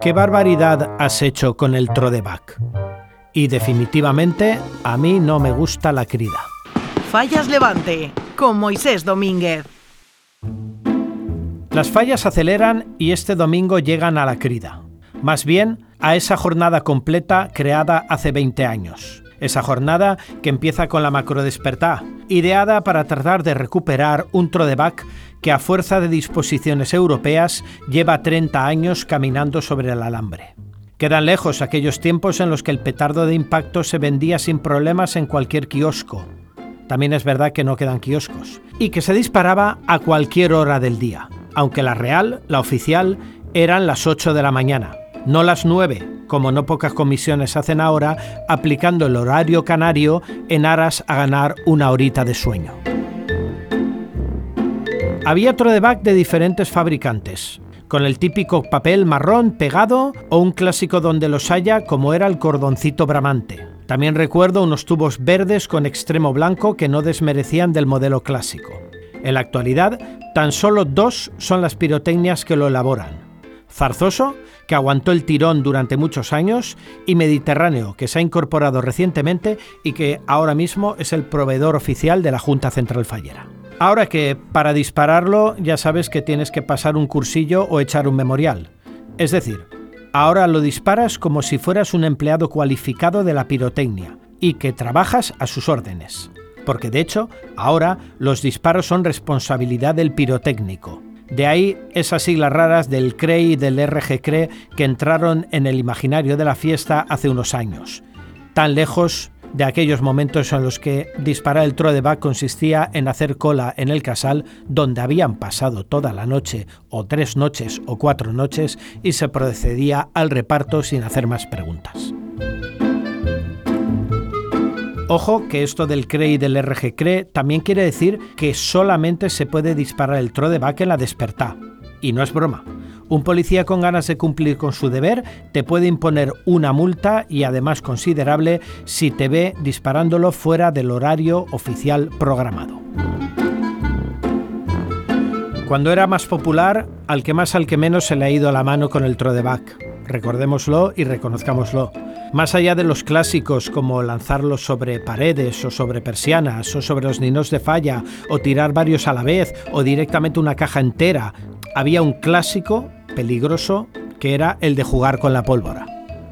¿Qué barbaridad has hecho con el Trodeback? Y definitivamente a mí no me gusta la crida. Fallas Levante, con Moisés Domínguez. Las fallas aceleran y este domingo llegan a la crida. Más bien, a esa jornada completa creada hace 20 años. Esa jornada que empieza con la macro despertá, ideada para tratar de recuperar un trodeback que a fuerza de disposiciones europeas lleva 30 años caminando sobre el alambre. Quedan lejos aquellos tiempos en los que el petardo de impacto se vendía sin problemas en cualquier kiosco. También es verdad que no quedan kioscos. Y que se disparaba a cualquier hora del día, aunque la real, la oficial, eran las 8 de la mañana, no las 9, como no pocas comisiones hacen ahora, aplicando el horario canario en aras a ganar una horita de sueño. Había trodeback de diferentes fabricantes, con el típico papel marrón pegado o un clásico donde los haya como era el cordoncito bramante. También recuerdo unos tubos verdes con extremo blanco que no desmerecían del modelo clásico. En la actualidad, tan solo dos son las pirotecnias que lo elaboran. Zarzoso, que aguantó el tirón durante muchos años, y Mediterráneo, que se ha incorporado recientemente y que ahora mismo es el proveedor oficial de la Junta Central Fallera. Ahora que para dispararlo ya sabes que tienes que pasar un cursillo o echar un memorial. Es decir, ahora lo disparas como si fueras un empleado cualificado de la pirotecnia y que trabajas a sus órdenes. Porque de hecho, ahora los disparos son responsabilidad del pirotécnico de ahí esas siglas raras del CRE y del RGCRE que entraron en el imaginario de la fiesta hace unos años, tan lejos de aquellos momentos en los que disparar el trodeback consistía en hacer cola en el casal donde habían pasado toda la noche o tres noches o cuatro noches y se procedía al reparto sin hacer más preguntas. Ojo que esto del CRE y del RG CRE también quiere decir que solamente se puede disparar el trodeback en la despertá. Y no es broma. Un policía con ganas de cumplir con su deber te puede imponer una multa y además considerable si te ve disparándolo fuera del horario oficial programado. Cuando era más popular, al que más al que menos se le ha ido la mano con el trodeback. Recordémoslo y reconozcámoslo. Más allá de los clásicos como lanzarlos sobre paredes o sobre persianas o sobre los ninos de falla o tirar varios a la vez o directamente una caja entera, había un clásico peligroso que era el de jugar con la pólvora.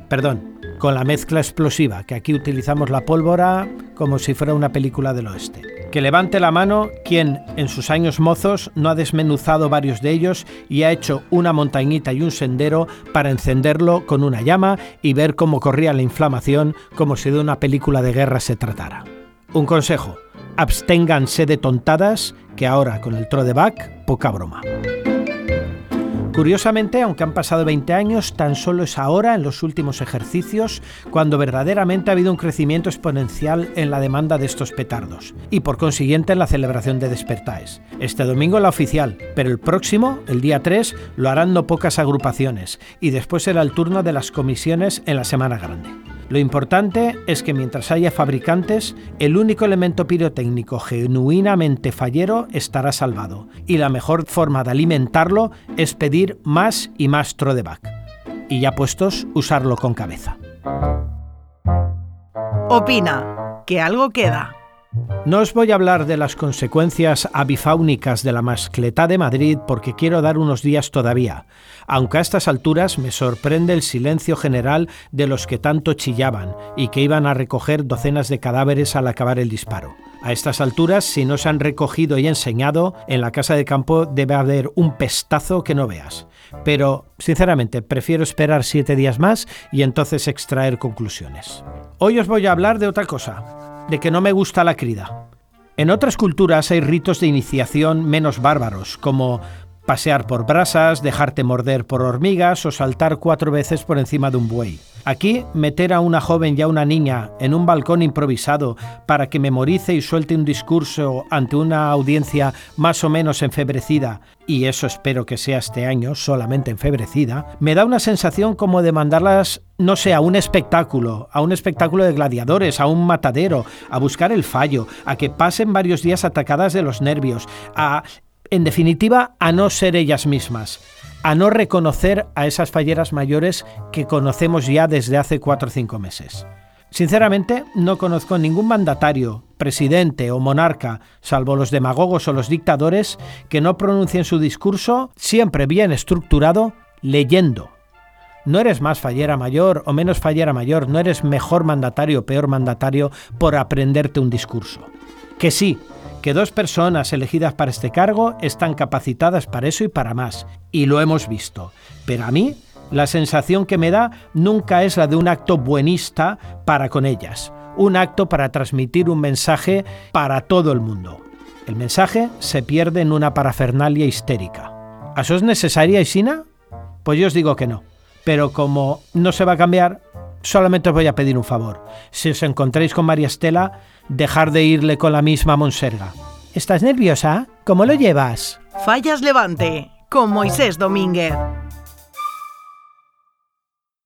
Perdón, con la mezcla explosiva, que aquí utilizamos la pólvora como si fuera una película del oeste. Que levante la mano quien en sus años mozos no ha desmenuzado varios de ellos y ha hecho una montañita y un sendero para encenderlo con una llama y ver cómo corría la inflamación como si de una película de guerra se tratara. Un consejo, absténganse de tontadas que ahora con el back, poca broma. Curiosamente, aunque han pasado 20 años, tan solo es ahora, en los últimos ejercicios, cuando verdaderamente ha habido un crecimiento exponencial en la demanda de estos petardos, y por consiguiente en la celebración de despertaes. Este domingo la oficial, pero el próximo, el día 3, lo harán no pocas agrupaciones, y después será el turno de las comisiones en la Semana Grande. Lo importante es que mientras haya fabricantes, el único elemento pirotécnico genuinamente fallero estará salvado, y la mejor forma de alimentarlo es pedir más y más trodeback. Y ya puestos, usarlo con cabeza. Opina, que algo queda. No os voy a hablar de las consecuencias abifáunicas de la mascletá de Madrid porque quiero dar unos días todavía, aunque a estas alturas me sorprende el silencio general de los que tanto chillaban y que iban a recoger docenas de cadáveres al acabar el disparo. A estas alturas, si no se han recogido y enseñado, en la casa de campo debe haber un pestazo que no veas. Pero, sinceramente, prefiero esperar siete días más y entonces extraer conclusiones. Hoy os voy a hablar de otra cosa de que no me gusta la crida. En otras culturas hay ritos de iniciación menos bárbaros, como pasear por brasas, dejarte morder por hormigas o saltar cuatro veces por encima de un buey. Aquí, meter a una joven y a una niña en un balcón improvisado para que memorice y suelte un discurso ante una audiencia más o menos enfebrecida, y eso espero que sea este año, solamente enfebrecida, me da una sensación como de mandarlas, no sé, a un espectáculo, a un espectáculo de gladiadores, a un matadero, a buscar el fallo, a que pasen varios días atacadas de los nervios, a en definitiva, a no ser ellas mismas, a no reconocer a esas falleras mayores que conocemos ya desde hace cuatro o cinco meses. Sinceramente, no conozco ningún mandatario, presidente o monarca, salvo los demagogos o los dictadores, que no pronuncien su discurso, siempre bien estructurado, leyendo. No eres más fallera mayor o menos fallera mayor, no eres mejor mandatario o peor mandatario por aprenderte un discurso. Que sí, que dos personas elegidas para este cargo están capacitadas para eso y para más, y lo hemos visto. Pero a mí, la sensación que me da nunca es la de un acto buenista para con ellas, un acto para transmitir un mensaje para todo el mundo. El mensaje se pierde en una parafernalia histérica. ¿Eso es necesaria, Isina? Pues yo os digo que no. Pero como no se va a cambiar, solamente os voy a pedir un favor. Si os encontréis con María Estela, dejar de irle con la misma monserga. ¿Estás nerviosa? ¿Cómo lo llevas? Fallas Levante, con Moisés Domínguez.